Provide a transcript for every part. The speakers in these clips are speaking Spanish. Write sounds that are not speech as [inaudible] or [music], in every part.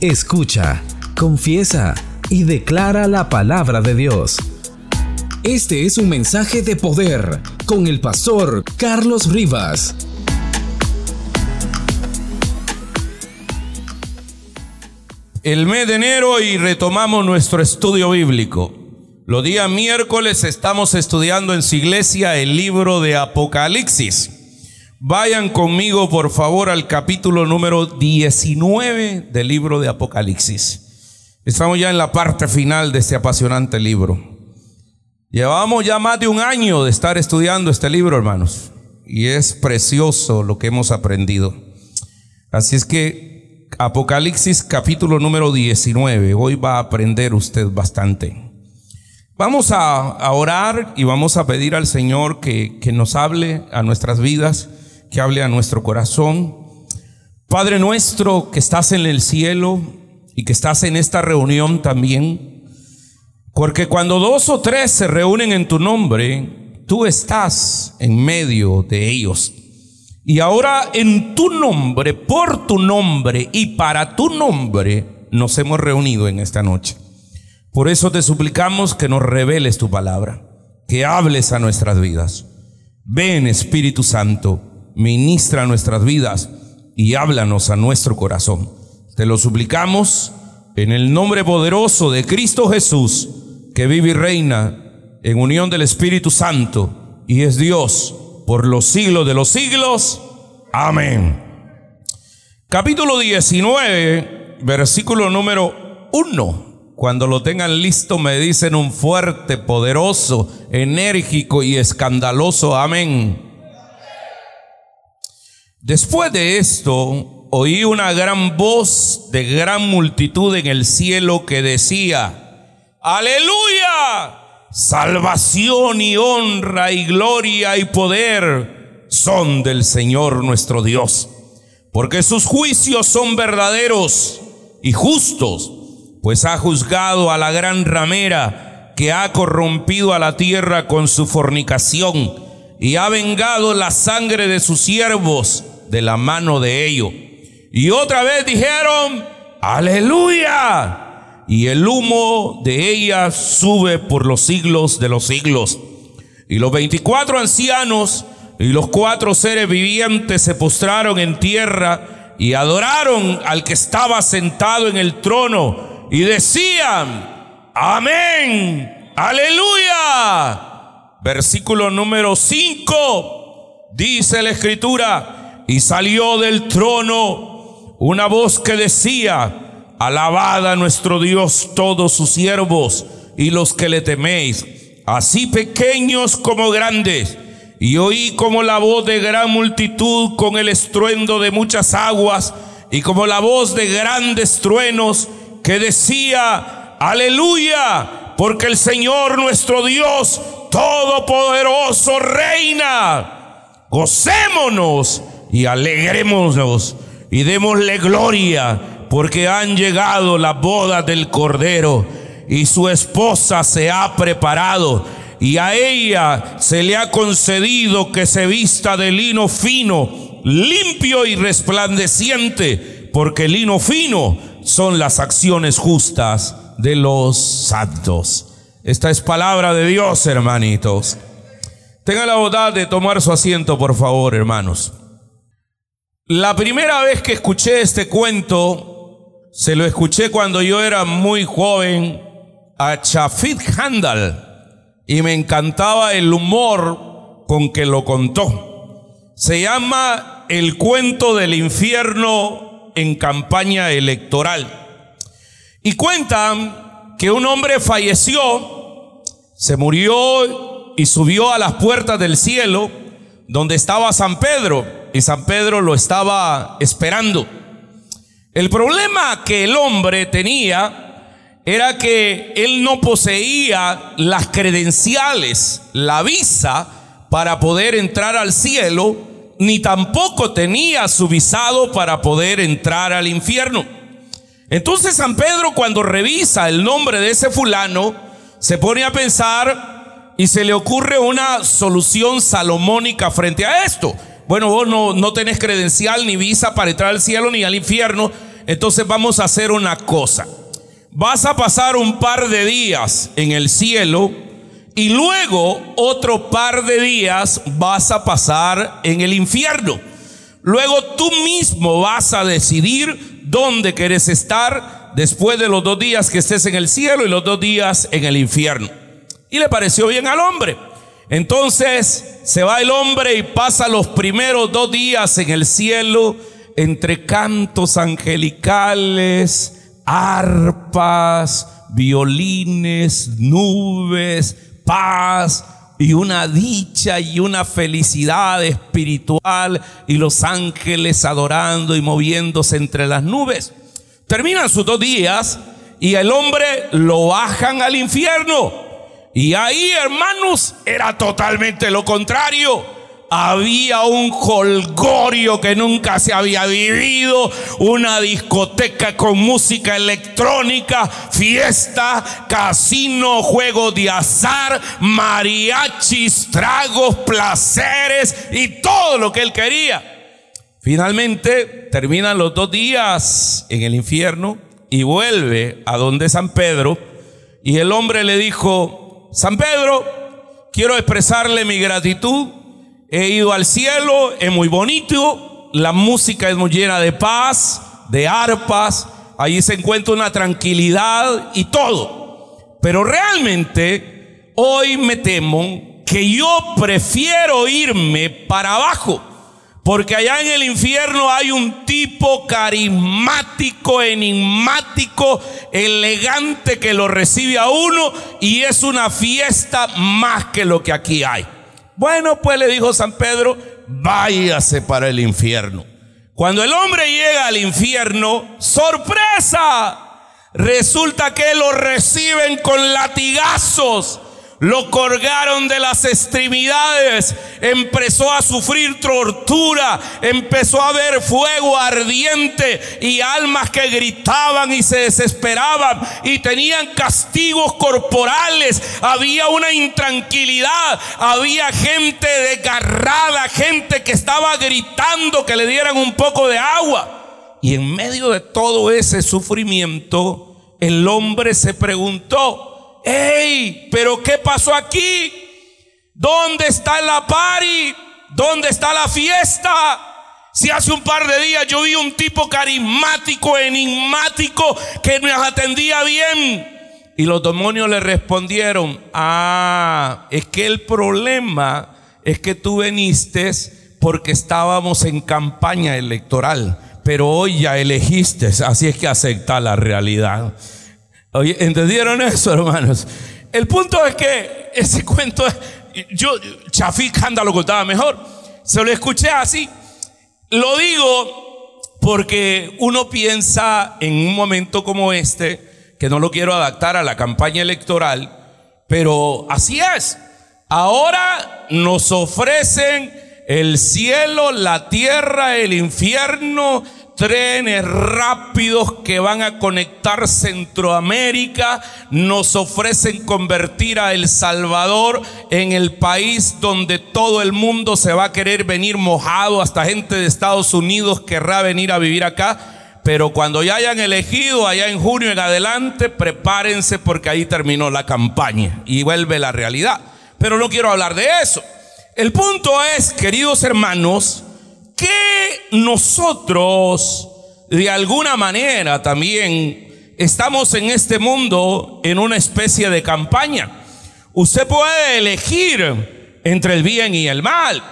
Escucha, confiesa y declara la palabra de Dios. Este es un mensaje de poder con el pastor Carlos Rivas. El mes de enero y retomamos nuestro estudio bíblico. Los días miércoles estamos estudiando en su iglesia el libro de Apocalipsis. Vayan conmigo por favor al capítulo número 19 del libro de Apocalipsis. Estamos ya en la parte final de este apasionante libro. Llevamos ya más de un año de estar estudiando este libro, hermanos, y es precioso lo que hemos aprendido. Así es que Apocalipsis capítulo número 19, hoy va a aprender usted bastante. Vamos a, orar y vamos a pedir al Señor que, que nos hable a nuestras vidas que hable a nuestro corazón. Padre nuestro que estás en el cielo y que estás en esta reunión también, porque cuando dos o tres se reúnen en tu nombre, tú estás en medio de ellos. Y ahora en tu nombre, por tu nombre y para tu nombre, nos hemos reunido en esta noche. Por eso te suplicamos que nos reveles tu palabra, que hables a nuestras vidas. Ven Espíritu Santo ministra nuestras vidas y háblanos a nuestro corazón. Te lo suplicamos en el nombre poderoso de Cristo Jesús, que vive y reina en unión del Espíritu Santo y es Dios por los siglos de los siglos. Amén. Capítulo 19, versículo número 1. Cuando lo tengan listo me dicen un fuerte, poderoso, enérgico y escandaloso amén. Después de esto, oí una gran voz de gran multitud en el cielo que decía, aleluya, salvación y honra y gloria y poder son del Señor nuestro Dios, porque sus juicios son verdaderos y justos, pues ha juzgado a la gran ramera que ha corrompido a la tierra con su fornicación y ha vengado la sangre de sus siervos de la mano de ellos. Y otra vez dijeron, aleluya. Y el humo de ella sube por los siglos de los siglos. Y los veinticuatro ancianos y los cuatro seres vivientes se postraron en tierra y adoraron al que estaba sentado en el trono y decían, amén, aleluya. Versículo número 5, dice la escritura, y salió del trono una voz que decía, alabad a nuestro Dios todos sus siervos y los que le teméis, así pequeños como grandes. Y oí como la voz de gran multitud con el estruendo de muchas aguas y como la voz de grandes truenos que decía, aleluya, porque el Señor nuestro Dios Todopoderoso reina. Gocémonos y alegrémonos y démosle gloria porque han llegado las bodas del Cordero y su esposa se ha preparado y a ella se le ha concedido que se vista de lino fino, limpio y resplandeciente, porque lino fino son las acciones justas de los santos. Esta es palabra de Dios, hermanitos. Tenga la bondad de tomar su asiento, por favor, hermanos. La primera vez que escuché este cuento, se lo escuché cuando yo era muy joven a Chafid Handal y me encantaba el humor con que lo contó. Se llama El cuento del infierno en campaña electoral. Y cuentan que un hombre falleció, se murió y subió a las puertas del cielo donde estaba San Pedro y San Pedro lo estaba esperando. El problema que el hombre tenía era que él no poseía las credenciales, la visa para poder entrar al cielo, ni tampoco tenía su visado para poder entrar al infierno. Entonces San Pedro cuando revisa el nombre de ese fulano, se pone a pensar y se le ocurre una solución salomónica frente a esto. Bueno, vos no, no tenés credencial ni visa para entrar al cielo ni al infierno. Entonces vamos a hacer una cosa. Vas a pasar un par de días en el cielo y luego otro par de días vas a pasar en el infierno. Luego tú mismo vas a decidir dónde quieres estar después de los dos días que estés en el cielo y los dos días en el infierno. Y le pareció bien al hombre. Entonces se va el hombre y pasa los primeros dos días en el cielo entre cantos angelicales, arpas, violines, nubes, paz y una dicha y una felicidad espiritual y los ángeles adorando y moviéndose entre las nubes. Terminan sus dos días y el hombre lo bajan al infierno. Y ahí, hermanos, era totalmente lo contrario. Había un holgorio que nunca se había vivido, una discoteca con música electrónica, fiesta, casino, juego de azar, mariachis, tragos, placeres y todo lo que él quería. Finalmente terminan los dos días en el infierno y vuelve a donde San Pedro y el hombre le dijo, San Pedro, quiero expresarle mi gratitud. He ido al cielo, es muy bonito, la música es muy llena de paz, de arpas, ahí se encuentra una tranquilidad y todo. Pero realmente hoy me temo que yo prefiero irme para abajo porque allá en el infierno hay un tipo carismático, enigmático, elegante que lo recibe a uno y es una fiesta más que lo que aquí hay. Bueno, pues le dijo San Pedro, váyase para el infierno. Cuando el hombre llega al infierno, sorpresa, resulta que lo reciben con latigazos lo colgaron de las extremidades, empezó a sufrir tortura, empezó a ver fuego ardiente y almas que gritaban y se desesperaban y tenían castigos corporales, había una intranquilidad, había gente desgarrada, gente que estaba gritando que le dieran un poco de agua. Y en medio de todo ese sufrimiento, el hombre se preguntó, ¡Ey! ¿Pero qué pasó aquí? ¿Dónde está la party? ¿Dónde está la fiesta? Si hace un par de días yo vi un tipo carismático, enigmático, que nos atendía bien. Y los demonios le respondieron, ah, es que el problema es que tú viniste porque estábamos en campaña electoral, pero hoy ya elegiste, así es que acepta la realidad. Oye, ¿entendieron eso, hermanos? El punto es que ese cuento, yo, Chafik Anda lo contaba mejor. Se lo escuché así. Lo digo porque uno piensa en un momento como este, que no lo quiero adaptar a la campaña electoral, pero así es. Ahora nos ofrecen el cielo, la tierra, el infierno, trenes rápidos que van a conectar Centroamérica, nos ofrecen convertir a El Salvador en el país donde todo el mundo se va a querer venir mojado, hasta gente de Estados Unidos querrá venir a vivir acá. Pero cuando ya hayan elegido allá en junio en adelante, prepárense porque ahí terminó la campaña y vuelve la realidad. Pero no quiero hablar de eso. El punto es, queridos hermanos, que nosotros de alguna manera también estamos en este mundo en una especie de campaña. Usted puede elegir entre el bien y el mal.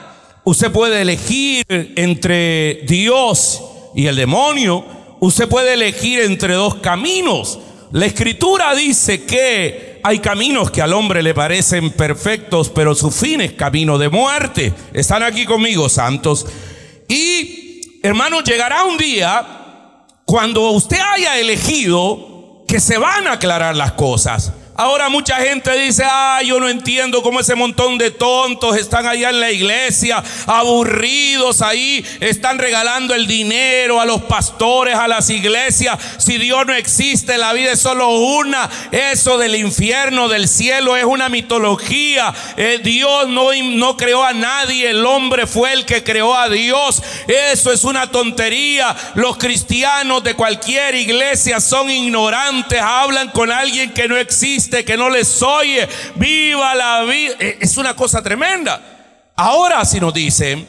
Usted puede elegir entre Dios y el demonio. Usted puede elegir entre dos caminos. La escritura dice que hay caminos que al hombre le parecen perfectos, pero su fin es camino de muerte. Están aquí conmigo, santos. Y, hermanos, llegará un día cuando usted haya elegido que se van a aclarar las cosas. Ahora mucha gente dice, ah, yo no entiendo cómo ese montón de tontos están allá en la iglesia, aburridos ahí, están regalando el dinero a los pastores, a las iglesias. Si Dios no existe, la vida es solo una. Eso del infierno, del cielo, es una mitología. Eh, Dios no, no creó a nadie, el hombre fue el que creó a Dios. Eso es una tontería. Los cristianos de cualquier iglesia son ignorantes, hablan con alguien que no existe que no les oye. Viva la vida. E, es una cosa tremenda. Ahora si nos dicen,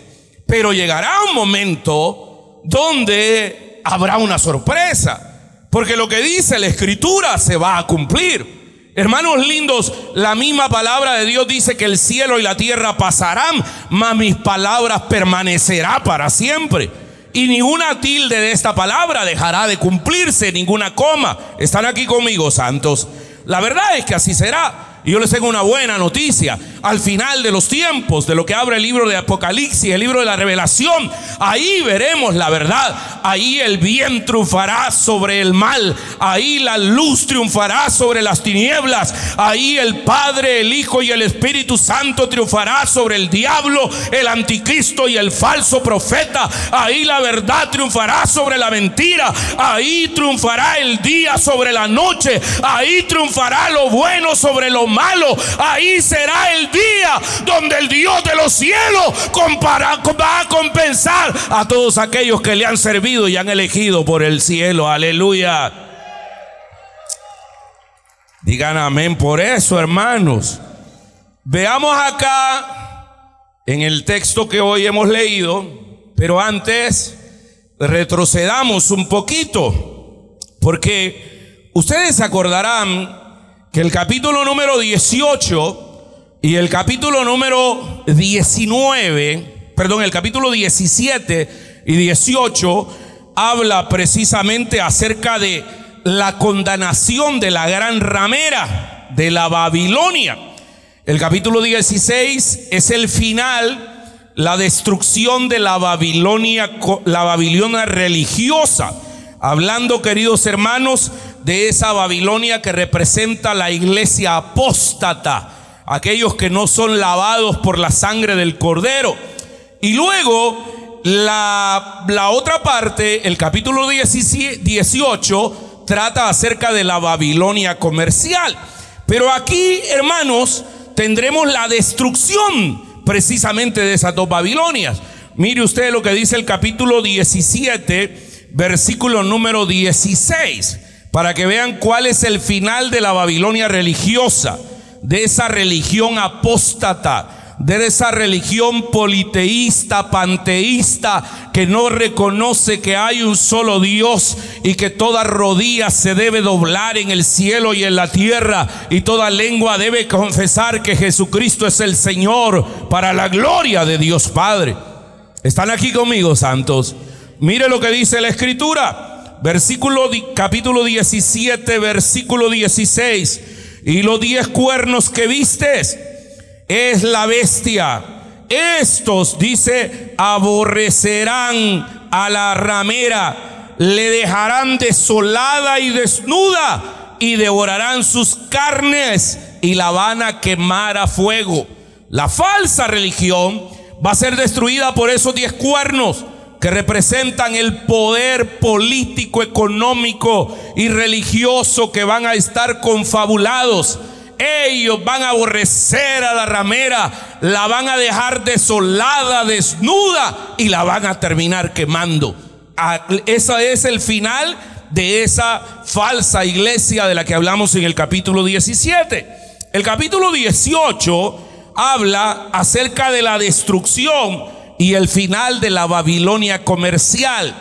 pero llegará un momento donde habrá una sorpresa. Porque lo que dice la escritura se va a cumplir. Hermanos lindos, la misma palabra de Dios dice que el cielo y la tierra pasarán, mas mis palabras permanecerá para siempre. Y ninguna tilde de esta palabra dejará de cumplirse, ninguna coma. ¿Están aquí conmigo, santos? La verdad es que así será. Y yo les tengo una buena noticia. Al final de los tiempos, de lo que abre el libro de Apocalipsis, el libro de la revelación, ahí veremos la verdad. Ahí el bien triunfará sobre el mal. Ahí la luz triunfará sobre las tinieblas. Ahí el Padre, el Hijo y el Espíritu Santo triunfará sobre el diablo, el anticristo y el falso profeta. Ahí la verdad triunfará sobre la mentira. Ahí triunfará el día sobre la noche. Ahí triunfará lo bueno sobre lo malo. Ahí será el día donde el Dios de los cielos va a compensar a todos aquellos que le han servido y han elegido por el cielo. Aleluya. Digan amén por eso, hermanos. Veamos acá en el texto que hoy hemos leído, pero antes retrocedamos un poquito, porque ustedes acordarán que el capítulo número 18 y el capítulo número 19, perdón, el capítulo 17 y 18 habla precisamente acerca de la condenación de la gran ramera de la Babilonia. El capítulo 16 es el final, la destrucción de la Babilonia, la Babilonia religiosa. Hablando, queridos hermanos, de esa Babilonia que representa la iglesia apóstata, aquellos que no son lavados por la sangre del cordero. Y luego la, otra parte, el capítulo 18, trata acerca de la Babilonia comercial. Pero aquí, hermanos, tendremos la destrucción precisamente de esas dos Babilonias. Mire usted lo que dice el capítulo 17, versículo número 16 para que vean cuál es el final de la Babilonia religiosa, de esa religión apóstata, de esa religión politeísta, panteísta, que no reconoce que hay un solo Dios y que toda rodilla se debe doblar en el cielo y en la tierra y toda lengua debe confesar que Jesucristo es el Señor para la gloria de Dios Padre. ¿Están aquí conmigo, santos? Mire lo que dice la Escritura versículo capítulo 17, versículo 16. Y los diez cuernos que vistes es la bestia. Estos, dice, aborrecerán a la ramera, le dejarán desolada y desnuda y devorarán sus carnes y la van a quemar a fuego. La falsa religión va a ser destruida por esos diez cuernos que representan el poder político, económico y religioso que van a estar confabulados. Ellos van a aborrecer a la ramera, la van a dejar desolada, desnuda y la van a terminar quemando. Ah, ese es el final de esa falsa iglesia de la que hablamos en el capítulo 17. El capítulo 18 habla acerca de la destrucción y el final de la Babilonia comercial.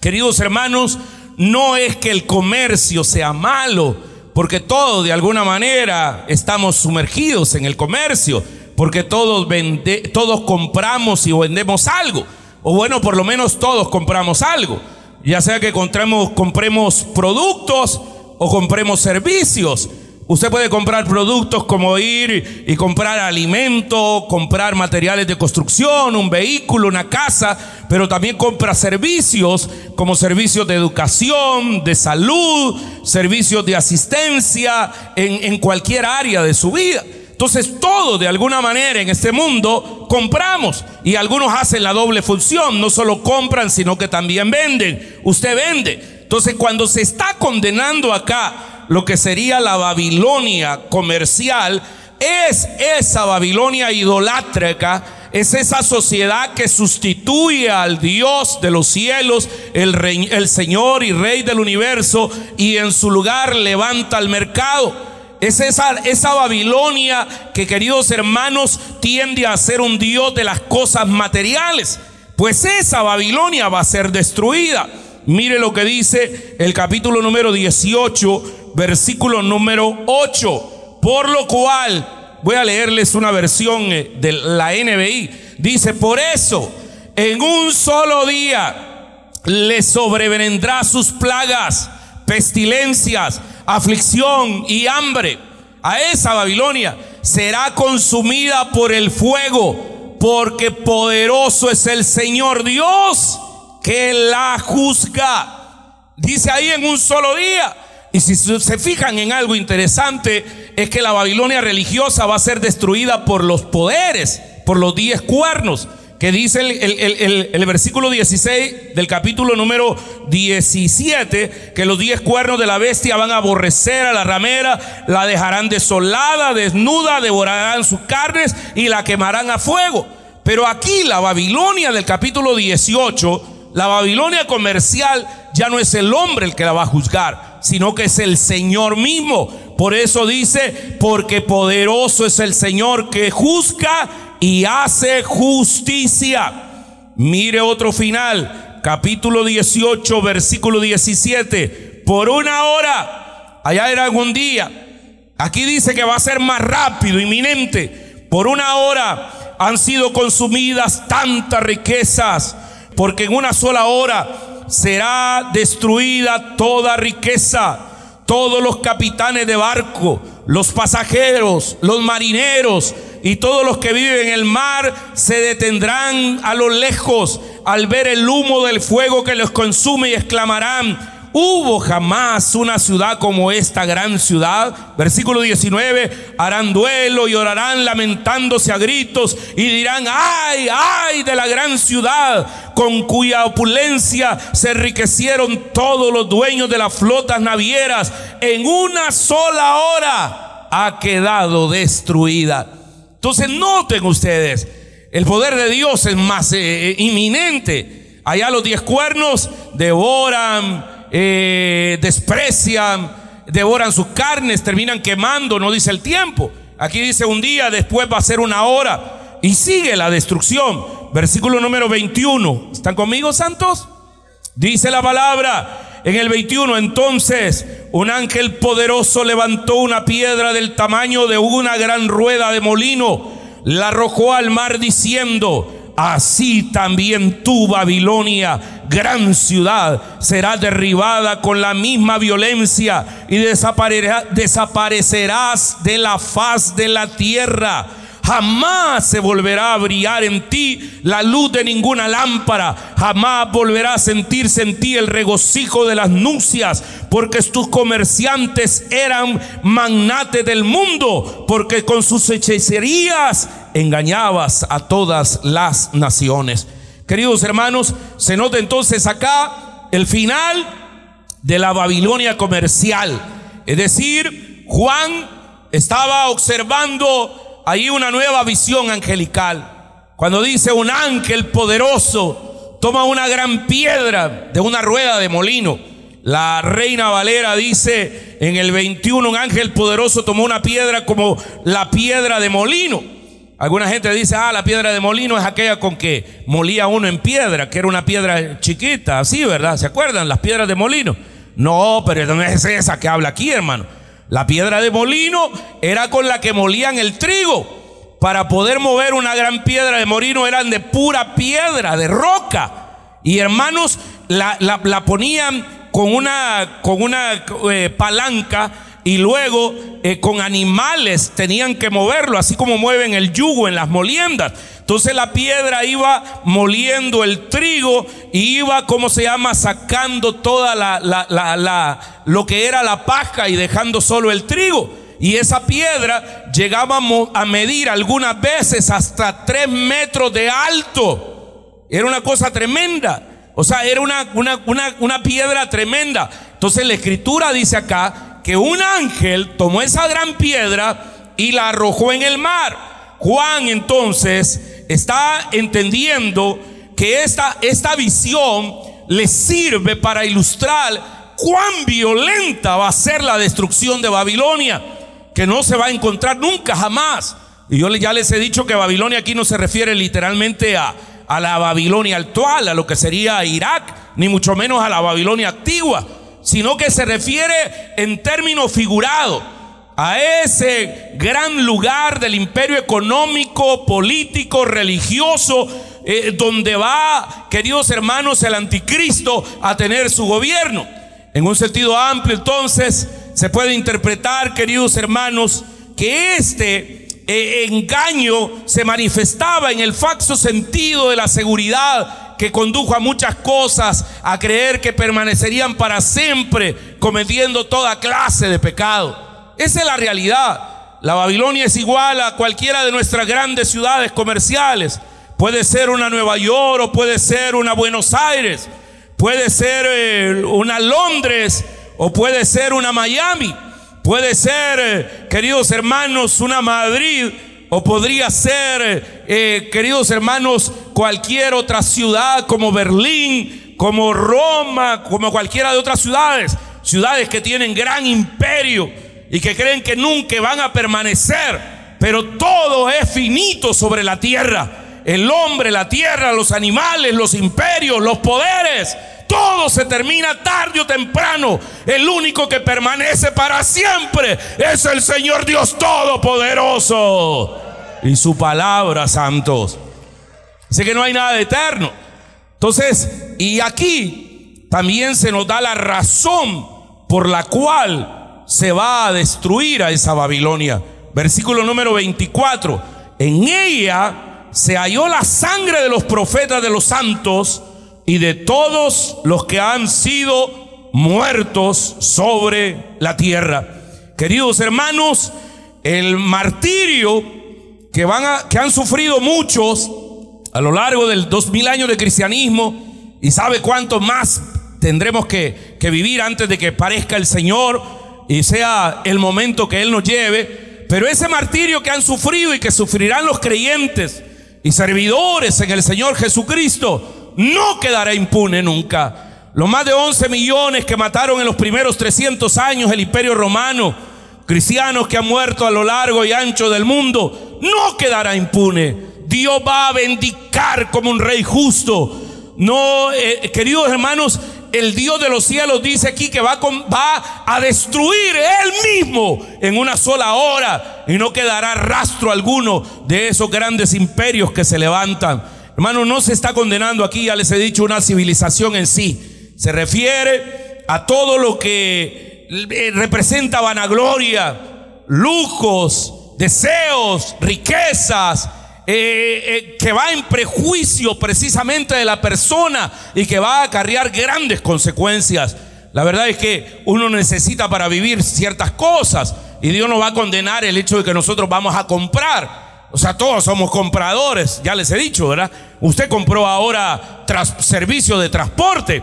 Queridos hermanos, no es que el comercio sea malo, porque todos de alguna manera estamos sumergidos en el comercio, porque todos, vende, todos compramos y vendemos algo, o bueno, por lo menos todos compramos algo, ya sea que compremos, compremos productos o compremos servicios. Usted puede comprar productos como ir y comprar alimento, comprar materiales de construcción, un vehículo, una casa. pero también compra servicios como servicios de educación, de salud, servicios de asistencia en, en cualquier área de su vida. Entonces todo de alguna manera en este mundo compramos y algunos hacen la doble función, no solo compran, sino que también venden. Usted vende. Entonces cuando se está condenando acá lo que sería la Babilonia comercial, es esa Babilonia idolátrica, es esa sociedad que sustituye al Dios de los cielos, el, Señor y Rey del universo, y en su lugar levanta el mercado. Es esa Babilonia que, queridos hermanos, tiende a ser un Dios de las cosas materiales. Pues esa Babilonia va a ser destruida. Mire lo que dice el capítulo número 18, versículo número 8. Por lo cual, voy a leerles una versión eh, de la NBI. Dice, por eso, en un solo día le sobrevendrá sus plagas, pestilencias, aflicción y hambre. A esa Babilonia será consumida por el fuego, porque poderoso es el Señor Dios que la juzga. Dice ahí en un solo día. Y si se fijan en algo interesante, es que la Babilonia religiosa va a ser destruida por los poderes, por los diez cuernos, que dice el, versículo 16 del capítulo número 17, que los diez cuernos de la bestia van a aborrecer a la ramera, la dejarán desolada, desnuda, devorarán sus carnes y la quemarán a fuego. Pero aquí la Babilonia del capítulo 18, la Babilonia comercial, ya no es el hombre el que la va a juzgar sino que es el Señor mismo. Por eso dice, porque poderoso es el Señor que juzga y hace justicia. Mire otro final, capítulo 18, versículo 17. Por una hora, allá era algún día. Aquí dice que va a ser más rápido, inminente. Por una hora han sido consumidas tantas riquezas, porque en una sola hora será destruida toda riqueza. Todos los capitanes de barco, los pasajeros, los marineros y todos los que viven en el mar se detendrán a lo lejos al ver el humo del fuego que los consume y exclamarán, hubo jamás una ciudad como esta gran ciudad. Versículo 19, harán duelo y orarán lamentándose a gritos y dirán, ay, ay de la gran ciudad con cuya opulencia se enriquecieron todos los dueños de las flotas navieras. En una sola hora ha quedado destruida. Entonces noten ustedes, el poder de Dios es más eh, eh, inminente. Allá los diez cuernos devoran eh, desprecian, devoran sus carnes, terminan quemando, no dice el tiempo. Aquí dice un día, después va a ser una hora y sigue la destrucción. Versículo número 21. ¿Están conmigo, santos? Dice la palabra en el 21, entonces un ángel poderoso levantó una piedra del tamaño de una gran rueda de molino, la arrojó al mar diciendo, así también tu Babilonia, gran ciudad, será derribada con la misma violencia y desaparecerás de la faz de la tierra. Jamás se volverá a brillar en ti la luz de ninguna lámpara. Jamás volverá a sentirse en ti el regocijo de las nupcias, porque tus comerciantes eran magnates del mundo, porque con sus hechicerías engañabas a todas las naciones. Queridos hermanos, se nota entonces acá el final de la Babilonia comercial. Es decir, Juan estaba observando ahí una nueva visión angelical. Cuando dice un ángel poderoso toma una gran piedra de una rueda de molino. La reina Valera dice en el 21, un ángel poderoso tomó una piedra como la piedra de molino. Alguna gente dice, ah, la piedra de molino es aquella con que molía uno en piedra, que era una piedra chiquita, así, ¿verdad? ¿Se acuerdan? Las piedras de molino. No, pero no es esa que habla aquí, hermano. La piedra de molino era con la que molían el trigo. Para poder mover una gran piedra de molino eran de pura piedra, de roca. Y hermanos, la, ponían con una, con una eh, palanca y luego eh, con animales tenían que moverlo, así como mueven el yugo en las moliendas. Entonces la piedra iba moliendo el trigo y iba, ¿cómo se llama?, sacando toda la, lo que era la paja y dejando solo el trigo. Y esa piedra llegaba a medir algunas veces hasta tres metros de alto. Era una cosa tremenda. O sea, era una, una, una, una piedra tremenda. Entonces la escritura dice acá que un ángel tomó esa gran piedra y la arrojó en el mar. Juan entonces está entendiendo que esta, esta visión le sirve para ilustrar cuán violenta va a ser la destrucción de Babilonia, que no se va a encontrar nunca jamás. Y yo ya les he dicho que Babilonia aquí no se refiere literalmente a, a la Babilonia actual, a lo que sería Irak, ni mucho menos a la Babilonia antigua, sino que se refiere en términos figurados a ese gran lugar del imperio económico, político, religioso, eh, donde va, queridos hermanos, el anticristo a tener su gobierno. En un sentido amplio, entonces, se puede interpretar, queridos hermanos, que este eh, engaño se manifestaba en el falso sentido de la seguridad que condujo a muchas cosas a creer que permanecerían para siempre cometiendo toda clase de pecado. Esa es la realidad. La Babilonia es igual a cualquiera de nuestras grandes ciudades comerciales. Puede ser una Nueva York o puede ser una Buenos Aires. Puede ser eh, una Londres o puede ser una Miami. Puede ser, eh, queridos hermanos, una Madrid o podría ser, eh, queridos hermanos, cualquier otra ciudad como Berlín, como Roma, como cualquiera de otras ciudades. Ciudades que tienen gran imperio y que creen que nunca van a permanecer, pero todo es finito sobre la tierra. El hombre, la tierra, los animales, los imperios, los poderes, todo se termina tarde o temprano. El único que permanece para siempre es el Señor Dios Todopoderoso y su palabra, santos. Sé que no hay nada de eterno. Entonces, y aquí también se nos da la razón por la cual se va a destruir a esa Babilonia. Versículo número 24. En ella se halló la sangre de los profetas de los santos y de todos los que han sido muertos sobre la tierra. Queridos hermanos, el martirio que, van a, que han sufrido muchos a lo largo del dos mil años de cristianismo y sabe cuánto más tendremos que, que vivir antes de que parezca el Señor y sea el momento que Él nos lleve, pero ese martirio que han sufrido y que sufrirán los creyentes y servidores en el Señor Jesucristo no quedará impune nunca. Los más de 11 millones que mataron en los primeros 300 años el imperio romano, cristianos que han muerto a lo largo y ancho del mundo, no quedará impune. Dios va a bendicar como un rey justo. No, eh, queridos hermanos, el Dios de los cielos dice aquí que va, a destruir él mismo en una sola hora y no quedará rastro alguno de esos grandes imperios que se levantan. Hermano, no se está condenando aquí, ya les he dicho, una civilización en sí. Se refiere a todo lo que eh, representa vanagloria, lujos, deseos, riquezas, eh, eh, que va en prejuicio precisamente de la persona y que va a acarrear grandes consecuencias. La verdad es que uno necesita para vivir ciertas cosas y Dios no va a condenar el hecho de que nosotros vamos a comprar. O sea, todos somos compradores, ya les he dicho, ¿verdad? Usted compró ahora tras, servicio de transporte,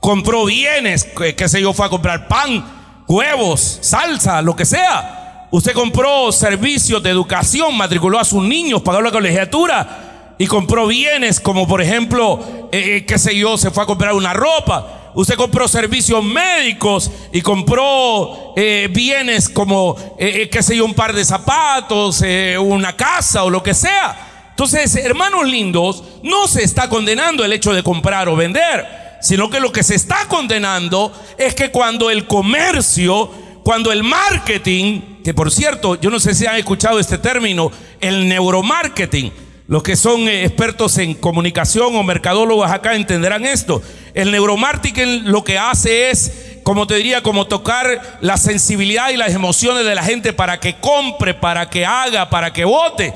compró bienes, qué sé yo, fue a comprar pan, huevos, salsa, lo que sea. Usted compró servicios de educación, matriculó a sus niños, pagó la colegiatura y compró bienes como por ejemplo, eh, eh, qué sé yo, se fue a comprar una ropa. Usted compró servicios médicos y compró eh, bienes como, qué sé yo, un par de zapatos, una casa o lo que sea. Entonces, hermanos lindos, no se está condenando el hecho de comprar o vender, sino que lo que se está condenando es que cuando el comercio, cuando el marketing que por cierto, yo no sé si han escuchado este término, el neuromarketing. Los que son eh, expertos en comunicación o mercadólogos acá entenderán esto. El neuromarketing lo que hace es, como te diría, como tocar la sensibilidad y las emociones de la gente para que compre, para que haga, para que vote.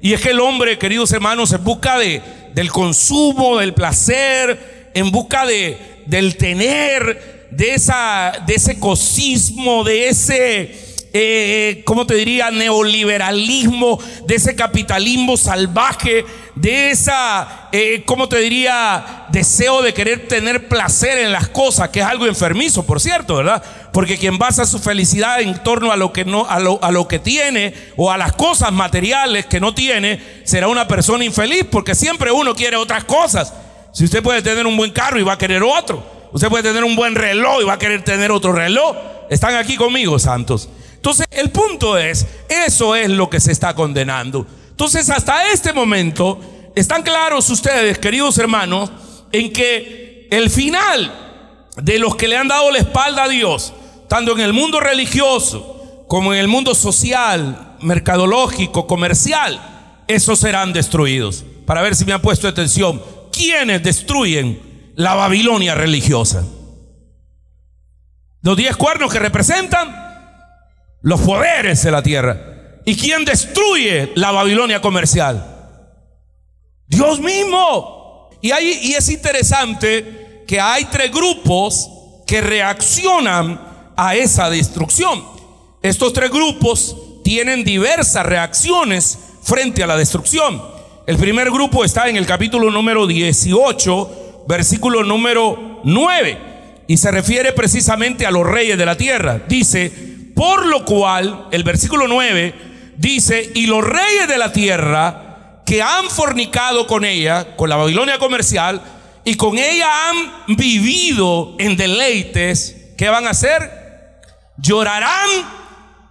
Y es que el hombre, queridos hermanos, en busca de, del consumo, del placer, en busca de, del tener, de, esa, de ese cosismo, de ese eh, ¿cómo te diría? Neoliberalismo, de ese capitalismo salvaje, de esa, eh, ¿cómo te diría? Deseo de querer tener placer en las cosas, que es algo enfermizo, por cierto, ¿verdad? Porque quien basa su felicidad en torno a lo que no, a lo, a lo que tiene o a las cosas materiales que no tiene, será una persona infeliz, porque siempre uno quiere otras cosas. Si usted puede tener un buen carro y va a querer otro, usted puede tener un buen reloj y va a querer tener otro reloj. Están aquí conmigo, santos. Entonces, el punto es, eso es lo que se está condenando. Entonces, hasta este momento, están claros ustedes, queridos hermanos, en que el final de los que le han dado la espalda a Dios, tanto en el mundo religioso como en el mundo social, mercadológico, comercial, esos serán destruidos. Para ver si me han puesto atención, ¿quiénes destruyen la Babilonia religiosa? Los diez cuernos que representan los poderes de la tierra. ¿Y quién destruye la Babilonia comercial? Dios mismo. Y, ahí, y es interesante que hay tres grupos que reaccionan a esa destrucción. Estos tres grupos tienen diversas reacciones frente a la destrucción. El primer grupo está en el capítulo número 18, versículo número 9, y se refiere precisamente a los reyes de la tierra. Dice, por lo cual, el versículo 9 dice, y los reyes de la tierra que han fornicado con ella, con la Babilonia comercial, y con ella han vivido en deleites, ¿qué van a hacer? Llorarán,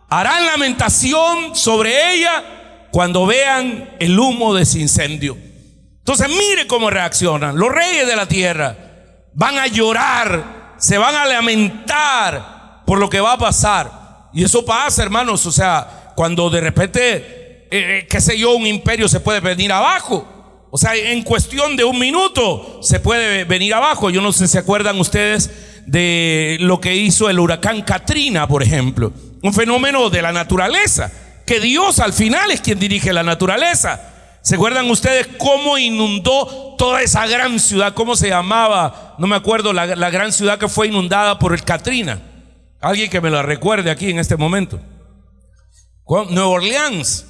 harán lamentación sobre ella cuando vean el humo de ese incendio. Entonces mire cómo reaccionan. Los reyes de la tierra van a llorar, se van a lamentar por lo que va a pasar. Y eso pasa, hermanos, o sea, cuando de repente, eh, eh, qué sé yo, un imperio se puede venir abajo. O sea, en cuestión de un minuto se puede venir abajo. Yo no sé si se acuerdan ustedes de lo que hizo el huracán Katrina, por ejemplo. Un fenómeno de la naturaleza, que Dios al final es quien dirige la naturaleza. ¿Se acuerdan ustedes cómo inundó toda esa gran ciudad? ¿Cómo se llamaba? No me acuerdo la, la gran ciudad que fue inundada por el Katrina. Alguien que me lo recuerde aquí en este momento. Nueva Orleans.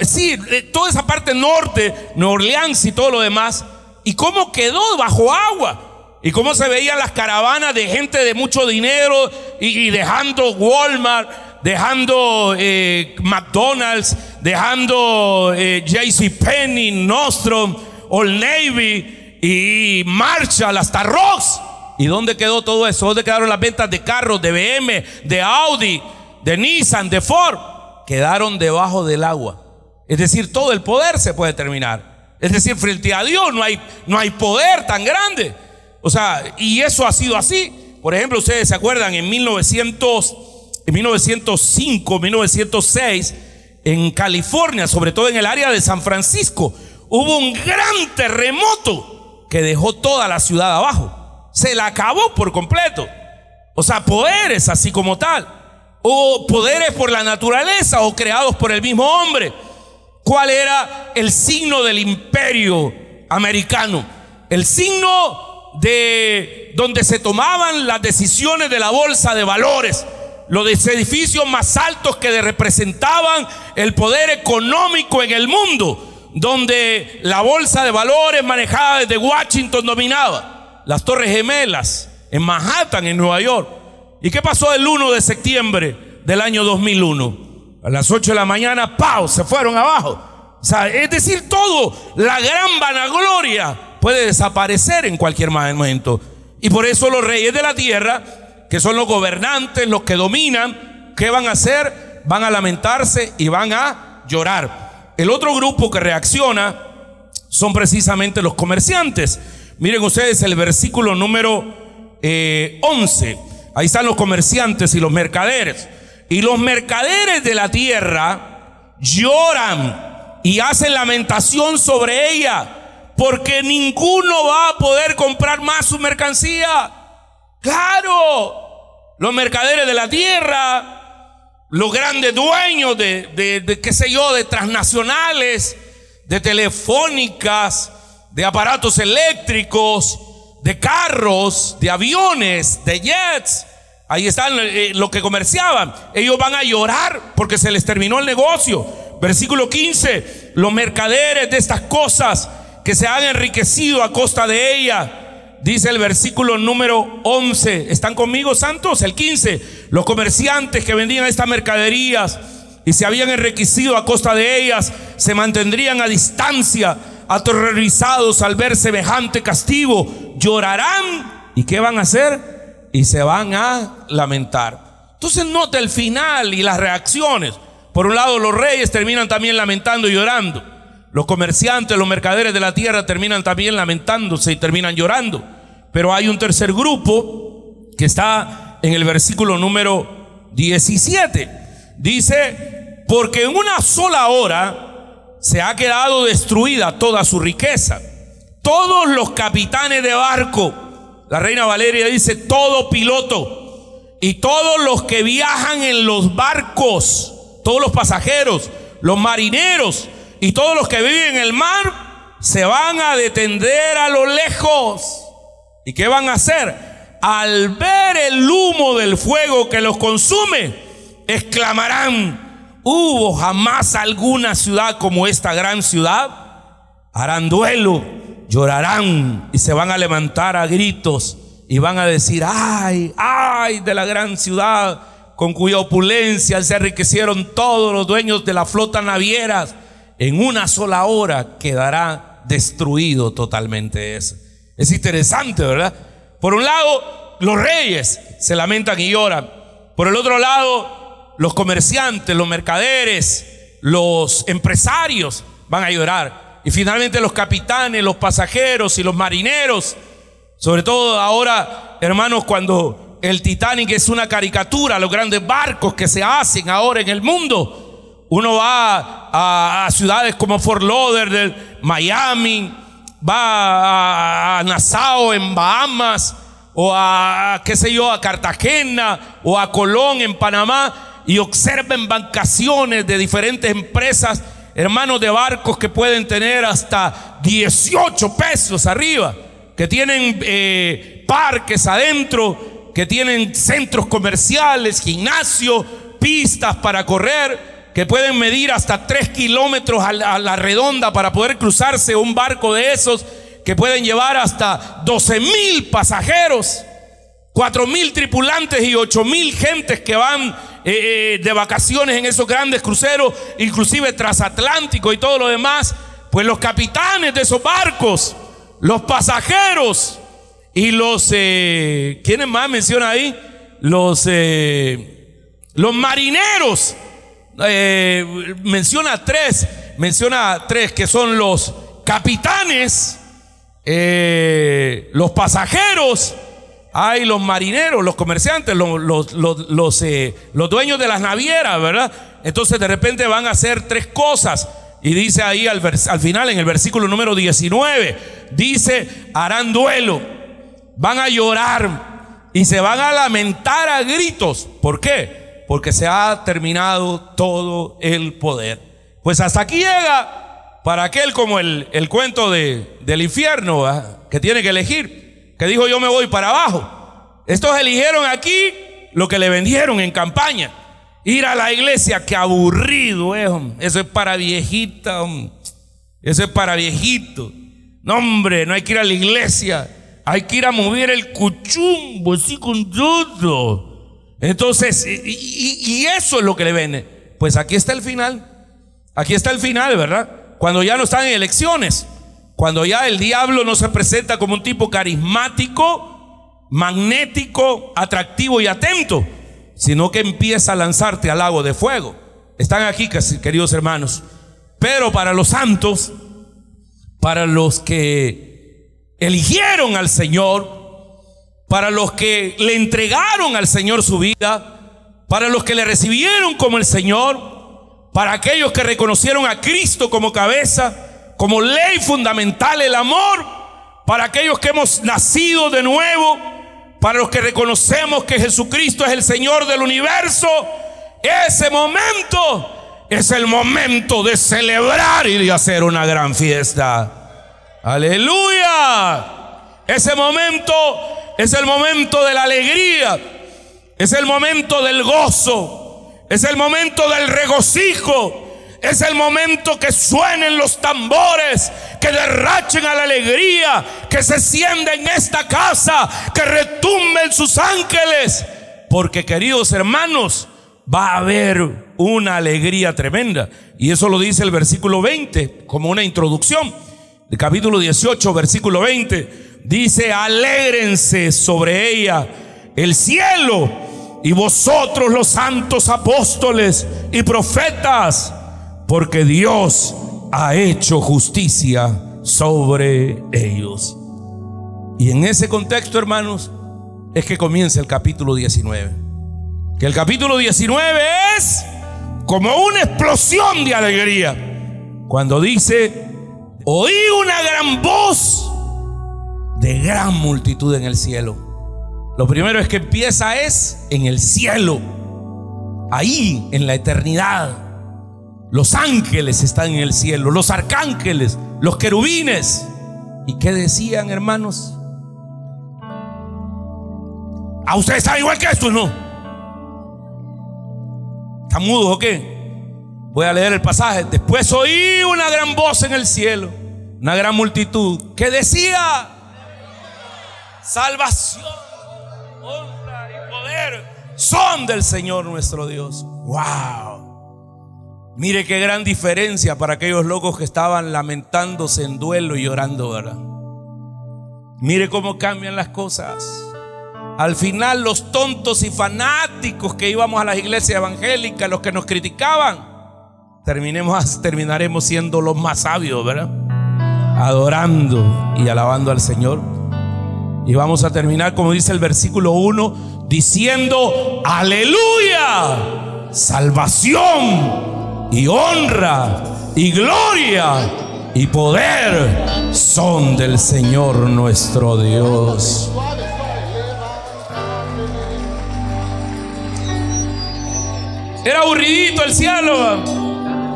Sí, eh, toda esa parte norte, Nueva Orleans y todo lo demás. ¿Y cómo quedó bajo agua? ¿Y cómo se veían las caravanas de gente de mucho dinero y, dejando Walmart, dejando eh, McDonald's, dejando eh, JCPenney, Nostrom, Old Navy y Marshall hasta Ross? ¿Y dónde quedó todo eso? ¿Dónde quedaron las ventas de carros, de BM, de Audi, de Nissan, de Ford? Quedaron debajo del agua. Es decir, todo el poder se puede terminar. Es decir, frente a Dios no hay, no hay poder tan grande. O sea, y eso ha sido así. Por ejemplo, ustedes se acuerdan en 1900, en 1905, 1906, en California, sobre todo en el área de San Francisco, hubo un gran terremoto que dejó toda la ciudad abajo se la acabó por completo. O sea, poderes así como tal. O poderes por la naturaleza o creados por el mismo hombre. ¿Cuál era el signo del imperio americano? El signo de donde se tomaban las decisiones de la bolsa de valores. Los edificios más altos que representaban el poder económico en el mundo. Donde la bolsa de valores manejada desde Washington dominaba las Torres Gemelas en Manhattan, en Nueva York. ¿Y qué pasó el 1 de septiembre del año 2001? A las 8 de la mañana, ¡pau! Se fueron abajo. Es decir, todo, la gran vanagloria puede desaparecer en cualquier momento. Y por eso los reyes de la tierra, que son los gobernantes, los que dominan, ¿qué van a hacer? Van a lamentarse y van a llorar. El otro grupo que reacciona son precisamente los comerciantes. Miren ustedes el versículo número 11. Eh, Ahí están los comerciantes y los mercaderes. Y los mercaderes de la tierra lloran y hacen lamentación sobre ella, porque ninguno va a poder comprar más su mercancía. Claro, los mercaderes de la tierra, los grandes dueños de, de, de qué sé yo, de transnacionales, de telefónicas, de aparatos eléctricos, de carros, de aviones, de jets. Ahí están eh, lo que comerciaban. Ellos van a llorar porque se les terminó el negocio. Versículo 15, los mercaderes de estas cosas que se han enriquecido a costa de ella. Dice el versículo número 11, ¿están conmigo santos? El 15, los comerciantes que vendían estas mercaderías y se habían enriquecido a costa de ellas, se mantendrían a distancia, aterrorizados al ver semejante castigo, llorarán y ¿qué van a hacer? Y se van a lamentar. Entonces nota el final y las reacciones. Por un lado los reyes terminan también lamentando y llorando. Los comerciantes, los mercaderes de la tierra terminan también lamentándose y terminan llorando. Pero hay un tercer grupo que está en el versículo número 17. Dice, porque en una sola hora se ha quedado destruida toda su riqueza. Todos los capitanes de barco, la reina Valeria dice, todo piloto y todos los que viajan en los barcos, todos los pasajeros, los marineros y todos los que viven en el mar, se van a detender a lo lejos. ¿Y qué van a hacer? Al ver el humo del fuego que los consume, exclamarán, ¿hubo jamás alguna ciudad como esta gran ciudad? Harán duelo, llorarán y se van a levantar a gritos y van a decir, ay, ay de la gran ciudad con cuya opulencia se enriquecieron todos los dueños de la flota navieras. En una sola hora quedará destruido totalmente eso. Es interesante, ¿verdad? Por un lado, los reyes se lamentan y lloran. Por el otro lado, los comerciantes, los mercaderes, los empresarios van a llorar. Y finalmente los capitanes, los pasajeros y los marineros. Sobre todo ahora, hermanos, cuando el Titanic es una caricatura, los grandes barcos que se hacen ahora en el mundo. Uno va a, ciudades como Fort Lauderdale, Miami, va a, Nassau en Bahamas, o a, qué sé yo, a Cartagena, o a Colón en Panamá y observa embarcaciones de diferentes empresas, hermanos de barcos que pueden tener hasta 18 pesos arriba, que tienen eh, parques adentro, que tienen centros comerciales, gimnasio, pistas para correr, que pueden medir hasta 3 kilómetros a la, redonda para poder cruzarse un barco de esos, que pueden llevar hasta 12 mil pasajeros, 4 mil tripulantes y 8 mil gentes que van eh, eh, de vacaciones en esos grandes cruceros, inclusive transatlántico y todo lo demás, pues los capitanes de esos barcos, los pasajeros y los, eh, ¿quiénes más menciona ahí? Los, los marineros, menciona tres, menciona tres que son los capitanes, los pasajeros hay los marineros, los comerciantes, los, eh, los, dueños de las navieras, ¿verdad? Entonces de repente van a hacer tres cosas. Y dice ahí al, al final, en el versículo número 19, dice, harán duelo, van a llorar y se van a lamentar a gritos. ¿Por qué? Porque se ha terminado todo el poder. Pues hasta aquí llega para aquel como el, el cuento de, del infierno, que tiene que elegir que dijo yo me voy para abajo. Estos eligieron aquí lo que le vendieron en campaña. Ir a la iglesia, qué aburrido es, eso es para viejita, eso es para viejito. No, hombre, no hay que ir a la iglesia, hay que ir a mover el cuchumbo, así con todo. Entonces, y, eso es lo que le vende. Pues aquí está el final. Aquí está el final, ¿verdad? Cuando ya no están en elecciones. Cuando ya el diablo no se presenta como un tipo carismático, magnético, atractivo y atento, sino que empieza a lanzarte al lago de fuego. Están aquí, queridos hermanos. Pero para los santos, para los que eligieron al Señor, para los que le entregaron al Señor su vida, para los que le recibieron como el Señor, para aquellos que reconocieron a Cristo como cabeza, como ley fundamental el amor para aquellos que hemos nacido de nuevo, para los que reconocemos que Jesucristo es el Señor del universo. Ese momento es el momento de celebrar y de hacer una gran fiesta. Aleluya. Ese momento es el momento de la alegría. Es el momento del gozo. Es el momento del regocijo. Es el momento que suenen los tambores, que derrachen a la alegría, que se sienda en esta casa, que retumben sus ángeles. Porque queridos hermanos, va a haber una alegría tremenda. Y eso lo dice el versículo 20 como una introducción. El capítulo 18, versículo 20, dice, alégrense sobre ella el cielo y vosotros los santos apóstoles y profetas porque Dios ha hecho justicia sobre ellos. Y en ese contexto, hermanos, es que comienza el capítulo 19. Que el capítulo 19 es como una explosión de alegría. Cuando dice, oí una gran voz de gran multitud en el cielo. Lo primero es que empieza es en el cielo, ahí en la eternidad. Los ángeles están en el cielo, los arcángeles, los querubines. ¿Y qué decían, hermanos? ¿A ustedes están igual que esto, no? ¿Están mudos o qué? Voy a leer el pasaje. Después oí una gran voz en el cielo, una gran multitud, que decía, salvación, honra y poder son del Señor nuestro Dios. ¡Wow! Mire qué gran diferencia para aquellos locos que estaban lamentándose en duelo y llorando, ¿verdad? Mire cómo cambian las cosas. Al final los tontos y fanáticos que íbamos a las iglesias evangélicas, los que nos criticaban, terminemos, [laughs] terminaremos siendo los más sabios, ¿verdad? Adorando y alabando al Señor. Y vamos a terminar, como dice el versículo 1, diciendo, aleluya, salvación y honra y gloria y poder son del Señor nuestro Dios. Era aburridito el cielo.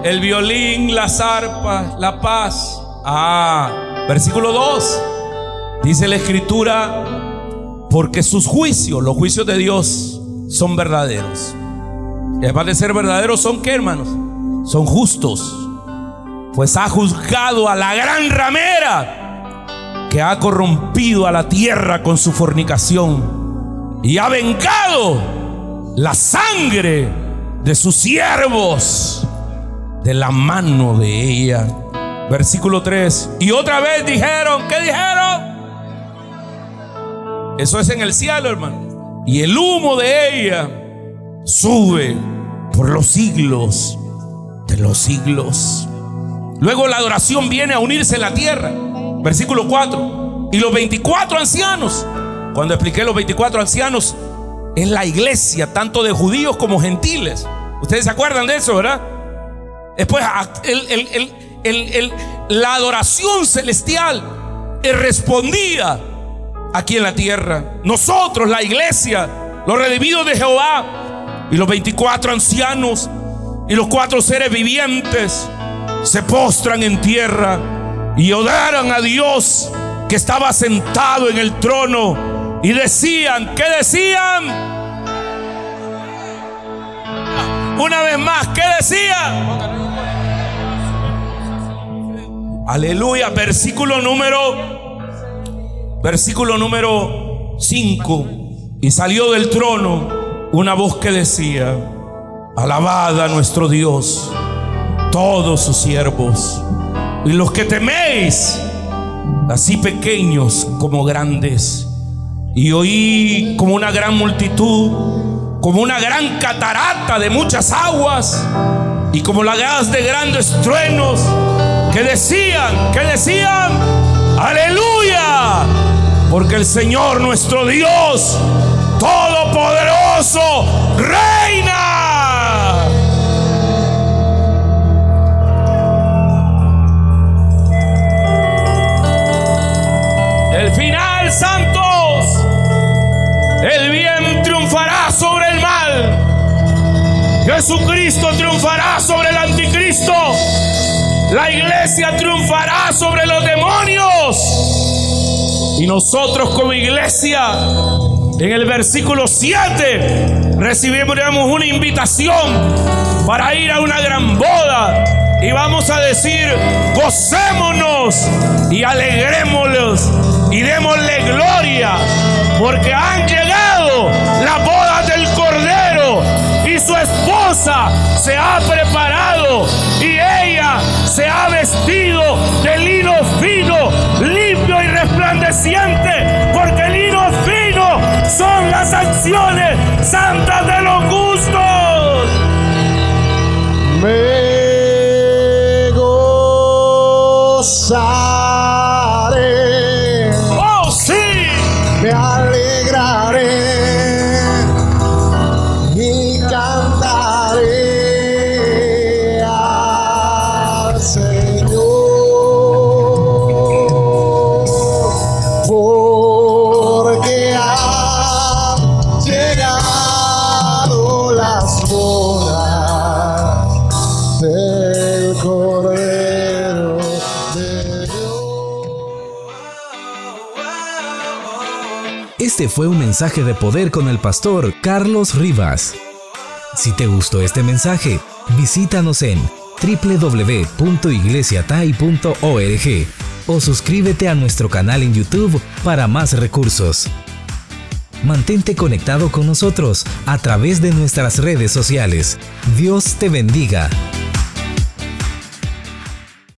El violín, las arpas, la paz. Ah, versículo 2. Dice la escritura, porque sus juicios, los juicios de Dios, son verdaderos. Y además de ser verdaderos, ¿son qué, hermanos? son justos, pues ha juzgado a la gran ramera que ha corrompido a la tierra con su fornicación y ha vengado la sangre de sus siervos de la mano de ella. Versículo 3. Y otra vez dijeron, ¿qué dijeron? Eso es en el cielo, hermano. Y el humo de ella sube por los siglos de los siglos. Luego la adoración viene a unirse en la tierra. Versículo 4. Y los 24 ancianos, cuando expliqué los 24 ancianos, es la iglesia, tanto de judíos como gentiles. Ustedes se acuerdan de eso, ¿verdad? Después, la adoración celestial respondía aquí en la tierra. Nosotros, la iglesia, los redimidos de Jehová y los 24 ancianos y los cuatro seres vivientes se postran en tierra y odaran a Dios que estaba sentado en el trono y decían, ¿qué decían? Una vez más, ¿qué decían? Aleluya, versículo número versículo número 5 y salió del trono una voz que decía Alabad a nuestro Dios, todos sus siervos, y los que teméis, así pequeños como grandes. Y oí como una gran multitud, como una gran catarata de muchas aguas, y como la gas de grandes truenos, que decían, que decían, aleluya, porque el Señor nuestro Dios, todopoderoso, reina. El final, santos. El bien triunfará sobre el mal. Jesucristo triunfará sobre el anticristo. La iglesia triunfará sobre los demonios. Y nosotros como iglesia, en el versículo 7, recibiremos una invitación para ir a una gran boda. Y vamos a decir, gocémonos y alegrémonos y démosle gloria, porque han llegado la boda del Cordero y su esposa se ha preparado Fue un mensaje de poder con el pastor Carlos Rivas. Si te gustó este mensaje, visítanos en www.iglesiatai.org o suscríbete a nuestro canal en YouTube para más recursos. Mantente conectado con nosotros a través de nuestras redes sociales. Dios te bendiga.